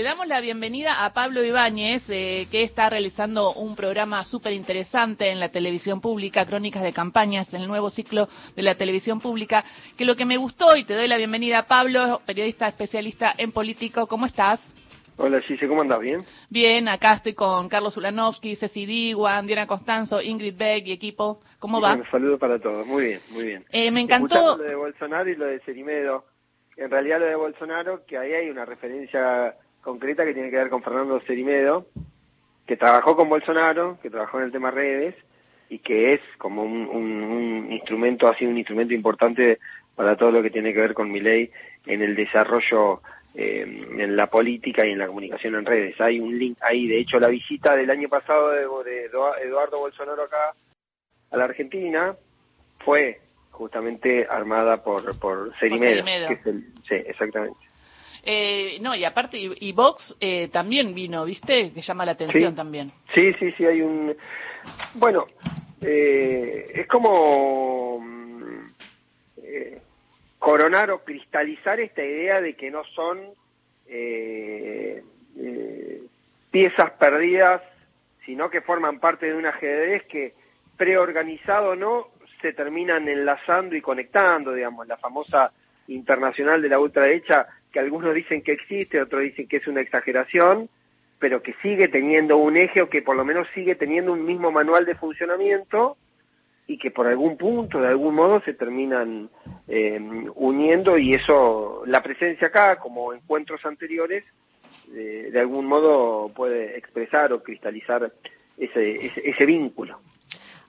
Le damos la bienvenida a Pablo Ibáñez, eh, que está realizando un programa súper interesante en la televisión pública, Crónicas de Campañas, en el nuevo ciclo de la televisión pública, que lo que me gustó, y te doy la bienvenida, Pablo, periodista especialista en político, ¿cómo estás? Hola, Gise, ¿cómo andas? ¿Bien? Bien, acá estoy con Carlos Ulanovsky, Ceci Diguan, Diana Constanzo, Ingrid Beck y equipo. ¿Cómo va? Un saludo para todos. Muy bien, muy bien. Eh, me encantó... lo de Bolsonaro y lo de Cerimedo. En realidad lo de Bolsonaro, que ahí hay una referencia concreta que tiene que ver con Fernando Cerimedo, que trabajó con Bolsonaro, que trabajó en el tema redes y que es como un, un instrumento, ha sido un instrumento importante para todo lo que tiene que ver con mi ley en el desarrollo eh, en la política y en la comunicación en redes. Hay un link ahí, de hecho la visita del año pasado de, Eduardo Bolsonaro acá a la Argentina fue justamente armada por por Cerimedo, que es el, sí, exactamente. Eh, no, y aparte, y, Vox eh, también vino, ¿viste? Que llama la atención también. Sí, sí, sí, hay un... Bueno, eh, es como coronar o cristalizar esta idea de que no son eh, eh, piezas perdidas, sino que forman parte de un ajedrez que preorganizado o no se terminan enlazando y conectando, digamos, la famosa internacional de la ultraderecha que algunos dicen que existe, otros dicen que es una exageración, pero que sigue teniendo un eje o que por lo menos sigue teniendo un mismo manual de funcionamiento y que por algún punto, de algún modo, se terminan eh, uniendo y eso, la presencia acá, como encuentros anteriores, de algún modo puede expresar o cristalizar ese, ese, vínculo.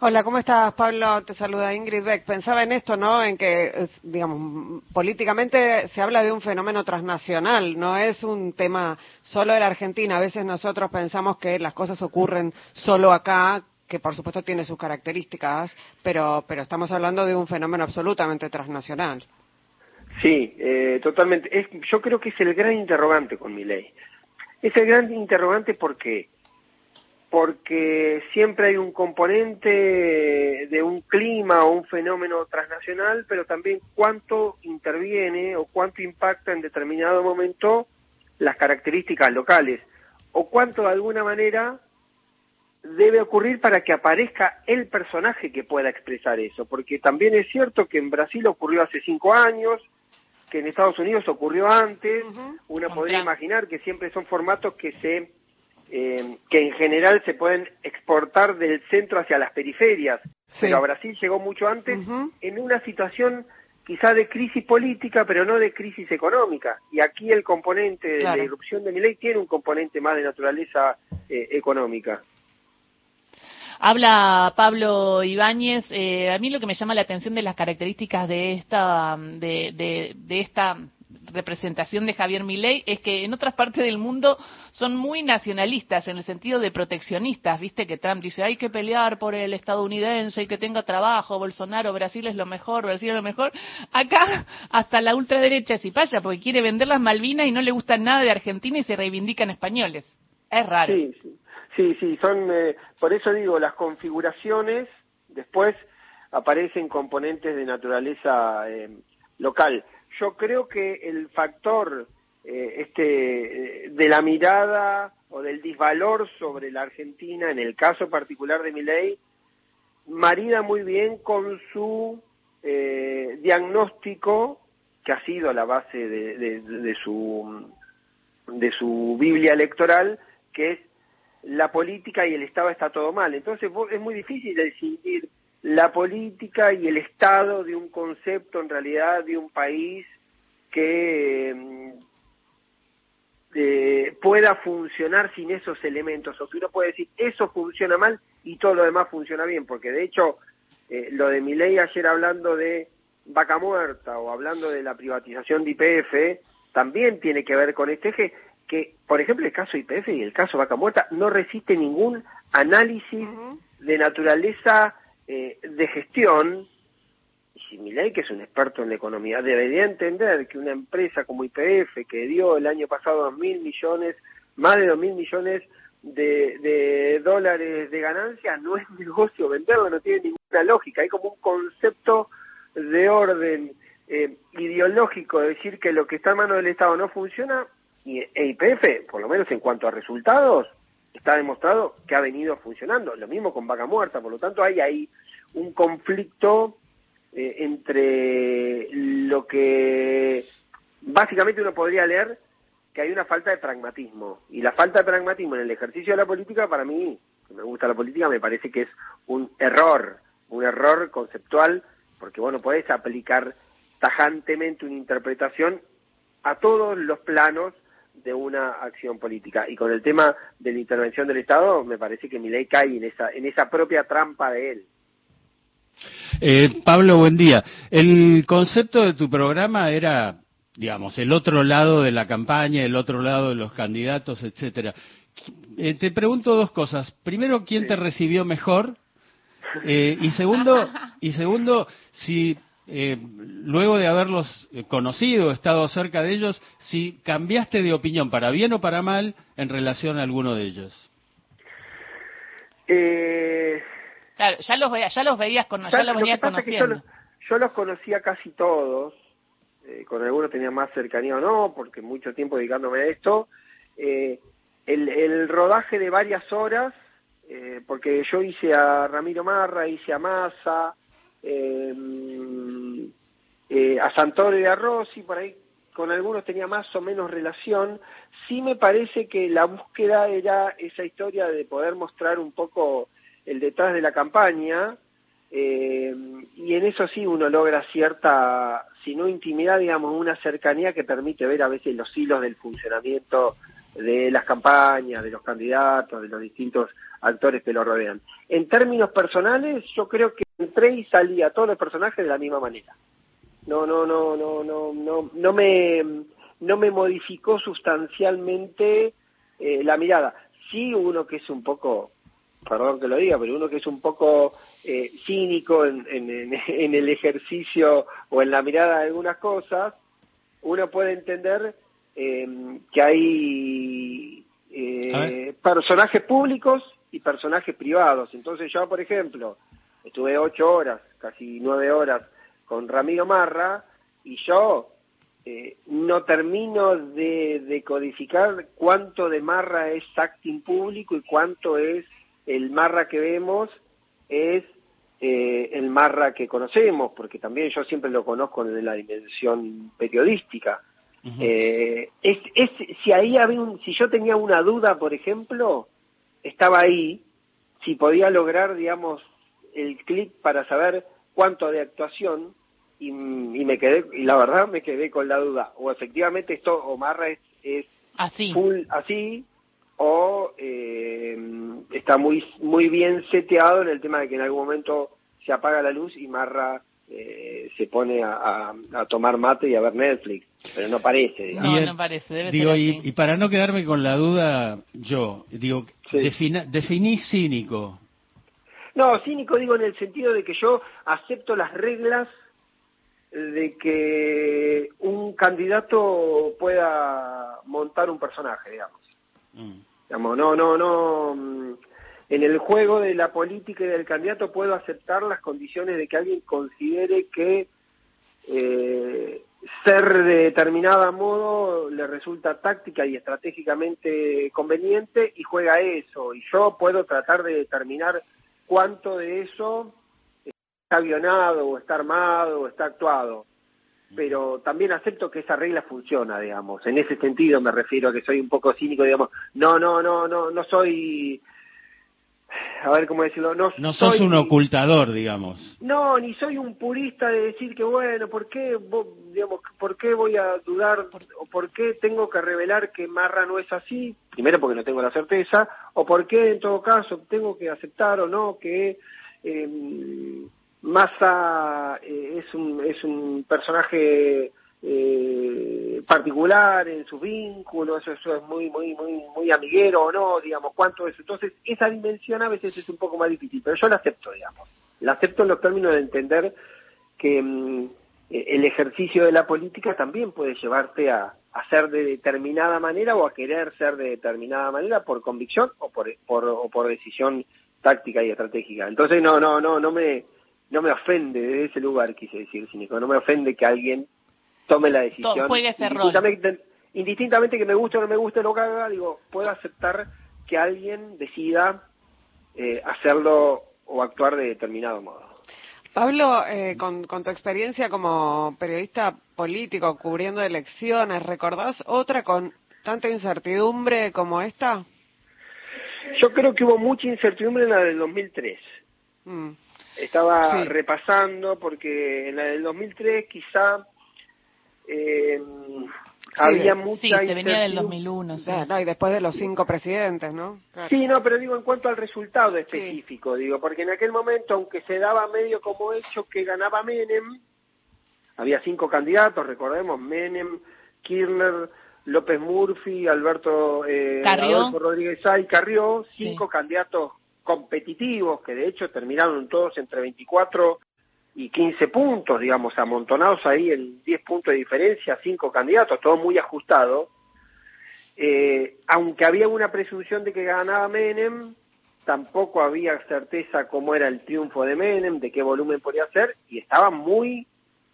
Hola, ¿cómo estás, Pablo? Te saluda Ingrid Beck. Pensaba en esto, ¿no? En que, digamos, políticamente se habla de un fenómeno transnacional, no es un tema solo de la Argentina. A veces nosotros pensamos que las cosas ocurren solo acá, que por supuesto tiene sus características, pero, estamos hablando de un fenómeno absolutamente transnacional. Sí, eh, totalmente. Es, yo creo que es el gran interrogante con mi ley. Es el gran interrogante porque porque siempre hay un componente de un clima o un fenómeno transnacional, pero también cuánto interviene o cuánto impacta en determinado momento las características locales, o cuánto de alguna manera debe ocurrir para que aparezca el personaje que pueda expresar eso, porque también es cierto que en Brasil ocurrió hace cinco años, que en Estados Unidos ocurrió antes, uno podría imaginar que siempre son formatos que se eh, que en general se pueden exportar del centro hacia las periferias, pero a Brasil llegó mucho antes en una situación quizá de crisis política, pero no de crisis económica. Y aquí el componente de la irrupción de mi ley tiene un componente más de naturaleza eh, económica. Habla Pablo Ibáñez. Eh, a mí lo que me llama la atención de las características de esta, de, de, esta representación de Javier Milei es que en otras partes del mundo son muy nacionalistas en el sentido de proteccionistas, viste que Trump dice hay que pelear por el estadounidense y que tenga trabajo, Bolsonaro, Brasil es lo mejor, Brasil es lo mejor. Acá hasta la ultraderecha si pasa porque quiere vender las Malvinas y no le gusta nada de Argentina y se reivindican españoles. Es raro. Sí, sí. Son, eh, por eso digo, las configuraciones después aparecen componentes de naturaleza eh, local. Yo creo que el factor eh, este de la mirada o del disvalor sobre la Argentina, en el caso particular de mi ley, marida muy bien con su diagnóstico que ha sido la base de, de, su de su Biblia electoral, que es la política y el Estado está todo mal. Entonces es muy difícil decidir la política y el Estado de un concepto en realidad de un país que mm, eh, pueda funcionar sin esos elementos o que uno puede decir eso funciona mal y todo lo demás funciona bien porque de hecho eh, lo de mi ley ayer hablando de vaca muerta o hablando de la privatización de IPF también tiene que ver con este eje que, por ejemplo, el caso IPF y el caso Vaca Muerta no resiste ningún análisis de naturaleza eh, de gestión. Y si Milei, que es un experto en economía, debería entender que una empresa como IPF, que dio el año pasado dos mil millones, más de dos mil millones de, dólares de ganancia, no es negocio venderlo, no tiene ninguna lógica. Hay como un concepto de orden eh, ideológico, decir que lo que está en manos del Estado no funciona, Y EIPF, por lo menos en cuanto a resultados, está demostrado que ha venido funcionando. Lo mismo con Vaca Muerta, por lo tanto hay ahí un conflicto eh, entre lo que básicamente uno podría leer que hay una falta de pragmatismo. Y la falta de pragmatismo en el ejercicio de la política, para mí, que me gusta la política, me parece que es un error, un error conceptual, porque bueno, podés aplicar tajantemente una interpretación a todos los planos de una acción política. Y con el tema de la intervención del Estado, me parece que mi ley cae en esa, en esa propia trampa de él. Eh, Pablo, buen día. El concepto de tu programa era, digamos, el otro lado de la campaña, el otro lado de los candidatos, etcétera. Eh, te pregunto dos cosas. Primero, ¿quién te recibió mejor? Eh, y segundo, y segundo, si eh, luego de haberlos conocido, estado cerca de ellos, si cambiaste de opinión, para bien o para mal, en relación a alguno de ellos. Eh, claro, ya los, ya los veías, con, ya los venías conociendo. Yo, los conocía casi todos, eh, con algunos tenía más cercanía o no, porque mucho tiempo dedicándome a esto. el, el rodaje de varias horas, porque yo hice a Ramiro Marra, hice a Massa, eh, eh, a Santoro y a Rossi, por ahí con algunos tenía más o menos relación. Sí me parece que la búsqueda era esa historia de poder mostrar un poco el detrás de la campaña, eh, y en eso sí uno logra cierta, si no intimidad, digamos, una cercanía que permite ver a veces los hilos del funcionamiento de las campañas, de los candidatos, de los distintos actores que lo rodean. En términos personales, yo creo que entré y salí a todos los personajes de la misma manera. No, no, no, no, no, no, no me, no me modificó sustancialmente eh, la mirada. Sí, uno que es un poco, perdón que lo diga, pero uno que es un poco eh, cínico en, en, en, el ejercicio o en la mirada de algunas cosas, uno puede entender eh, que hay eh, personajes públicos y personajes privados. Entonces yo, por ejemplo, estuve ocho horas, casi nueve horas con Ramiro Marra y yo eh, no termino de, codificar cuánto de Marra es acting público y cuánto es el Marra que vemos es eh, el Marra que conocemos, porque también yo siempre lo conozco desde la dimensión periodística. Eh, es, es, si ahí había un, si yo tenía una duda, por ejemplo, estaba ahí, si podía lograr, digamos, el clic para saber cuánto de actuación y, me quedé y la verdad me quedé con la duda o efectivamente esto Omarra es, es así full así o eh, está muy muy bien seteado en el tema de que en algún momento se apaga la luz y Marra eh, se pone a, tomar mate y a ver Netflix, pero no parece. No, no parece, debe digo, y, para no quedarme con la duda, yo, digo, definí cínico. No, cínico digo en el sentido de que yo acepto las reglas de que un candidato pueda montar un personaje, digamos. Mm. Digamos, no, no, no. En el juego de la política y del candidato puedo aceptar las condiciones de que alguien considere que eh, ser de determinada modo le resulta táctica y estratégicamente conveniente y juega eso. Y yo puedo tratar de determinar cuánto de eso está avionado o está armado o está actuado. Pero también acepto que esa regla funciona, digamos. En ese sentido me refiero a que soy un poco cínico, digamos. No, no, no, no, no soy a ver cómo decirlo, no, no sos un ocultador, digamos. No, ni soy un purista de decir que bueno, ¿por qué, digamos, por qué voy a dudar o por qué tengo que revelar que Marra no es así? Primero porque no tengo la certeza, o por qué en todo caso tengo que aceptar o no que eh, Massa eh, es un es un personaje eh, particular en sus vínculos, eso, es muy, muy, muy, muy amiguero o no, digamos, cuánto es. Entonces, esa dimensión a veces es un poco más difícil, pero yo la acepto, digamos. La acepto en los términos de entender que mm, el ejercicio de la política también puede llevarte a, a ser de determinada manera o a querer ser de determinada manera por convicción o por, por, o por decisión táctica y estratégica. Entonces, no, no, no, no me, no me ofende de ese lugar, quise decir, sino no me ofende que alguien tome la decisión. indistintamente que me guste o no me guste lo que haga, digo, puedo aceptar que alguien decida eh, hacerlo o actuar de determinado modo. Pablo, eh, con, tu experiencia como periodista político cubriendo elecciones, ¿recordás otra con tanta incertidumbre como esta? Yo creo que hubo mucha incertidumbre en la del 2003. Mm. Estaba repasando porque en la del 2003 quizá eh, había mucha sí, se venía del 2001, sí. y después de los cinco presidentes, ¿no? Sí, no, pero digo en cuanto al resultado específico, digo, porque en aquel momento, aunque se daba medio como hecho que ganaba Menem, había cinco candidatos, recordemos, Menem, Kirchner, López Murphy, Alberto eh, Rodríguez Say, Carrió, cinco candidatos competitivos que de hecho terminaron todos entre 24 y 15 puntos, digamos, amontonados ahí en 10 puntos de diferencia, cinco candidatos, todo muy ajustado. Eh, aunque había una presunción de que ganaba Menem, tampoco había certeza cómo era el triunfo de Menem, de qué volumen podía ser, y estaba muy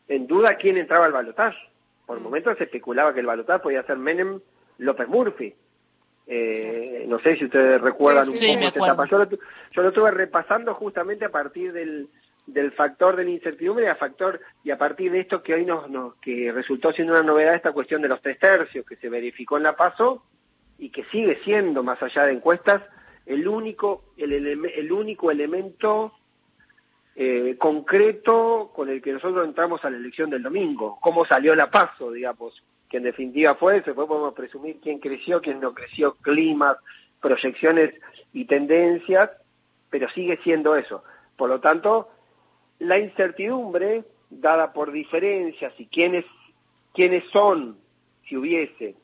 en duda quién entraba al balotaje. Por el momento se especulaba que el balotaje podía ser Menem López Murphy. Eh, no sé si ustedes recuerdan un poco esa etapa. Yo lo, yo lo estuve repasando justamente a partir del, del factor de la incertidumbre a factor y a partir de esto que hoy nos, nos, que resultó siendo una novedad esta cuestión de los tres tercios que se verificó en la paso y que sigue siendo más allá de encuestas el único el, el único elemento eh, concreto con el que nosotros entramos a la elección del domingo. Cómo salió la paso digamos que en definitiva fue eso después podemos presumir quién creció quién no creció climas proyecciones y tendencias pero sigue siendo eso. Por lo tanto la incertidumbre dada por diferencias y quiénes, quiénes son, si hubiese,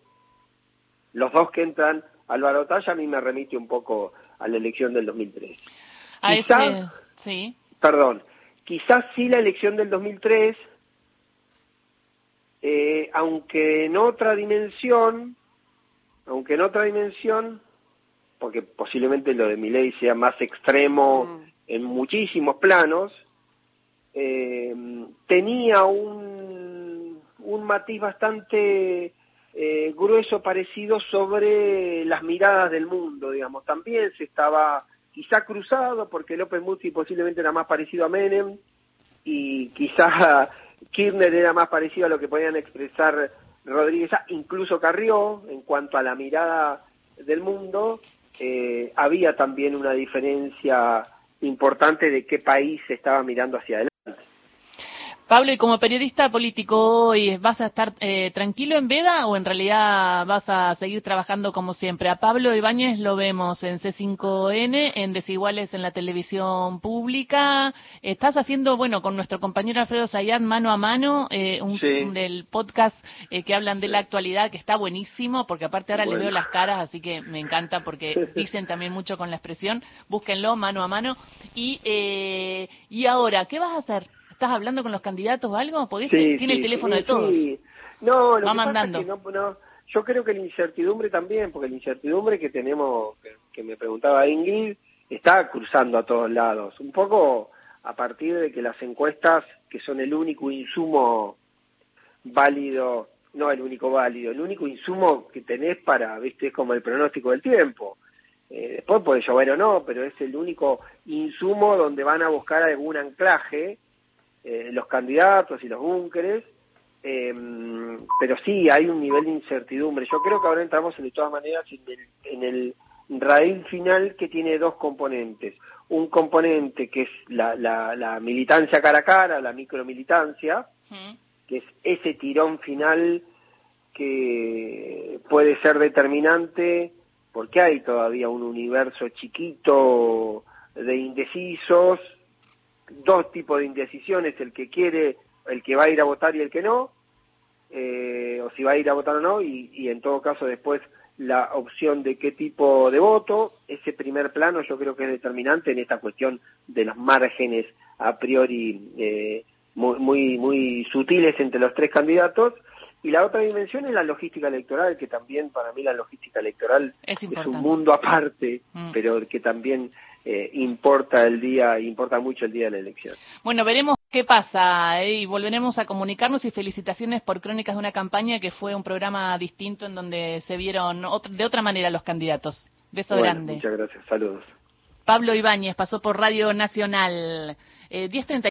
los dos que entran al balotaje, a mí me remite un poco a la elección del 2003. quizás, sí. Perdón, quizás sí la elección del 2003, eh, aunque en otra dimensión, aunque en otra dimensión, porque posiblemente lo de mi ley sea más extremo mm. en muchísimos planos, eh, tenía un, un matiz bastante eh, grueso parecido sobre las miradas del mundo, digamos. También se estaba quizá cruzado, porque López Murphy posiblemente era más parecido a Menem, y quizá Kirchner era más parecido a lo que podían expresar Rodríguez, incluso Carrió, en cuanto a la mirada del mundo, eh, había también una diferencia importante de qué país se estaba mirando hacia adelante. Pablo, y como periodista político hoy, ¿vas a estar eh, tranquilo en Veda o en realidad vas a seguir trabajando como siempre? A Pablo Ibáñez lo vemos en C5N, en Desiguales en la televisión pública. Estás haciendo, bueno, con nuestro compañero Alfredo Sayad, mano a mano, eh, un, del podcast eh, que hablan de la actualidad, que está buenísimo, porque aparte ahora les veo las caras, así que me encanta porque dicen también mucho con la expresión. Búsquenlo mano a mano. Y, y ahora, ¿qué vas a hacer? ¿Estás hablando con los candidatos o algo? tiene el teléfono de todos. No, lo Va mandando. yo creo que la incertidumbre también, porque la incertidumbre que tenemos, que, me preguntaba Ingrid, está cruzando a todos lados. Un poco a partir de que las encuestas, que son el único insumo válido, no el único válido, el único insumo que tenés para, viste, es como el pronóstico del tiempo. Eh, después puede llover o no, pero es el único insumo donde van a buscar algún anclaje eh, los candidatos y los búnkeres, em, pero sí hay un nivel de incertidumbre. Yo creo que ahora entramos de todas maneras en el, raíz final que tiene dos componentes. Un componente que es la, la, militancia cara a cara, la micromilitancia, que es ese tirón final que puede ser determinante porque hay todavía un universo chiquito de indecisos dos tipos de indecisiones, el que quiere, el que va a ir a votar y el que no, eh, o si va a ir a votar o no, y, y, en todo caso después la opción de qué tipo de voto, ese primer plano yo creo que es determinante en esta cuestión de los márgenes a priori eh, muy, muy, muy sutiles entre los tres candidatos, y la otra dimensión es la logística electoral, que también para mí la logística electoral es, un mundo aparte, mm. pero que también eh, importa el día, importa mucho el día de la elección. Bueno, veremos qué pasa eh, y volveremos a comunicarnos y felicitaciones por Crónicas de una campaña que fue un programa distinto en donde se vieron de otra manera los candidatos. Beso grande. Muchas gracias, saludos. Pablo Ibáñez pasó por Radio Nacional. Eh,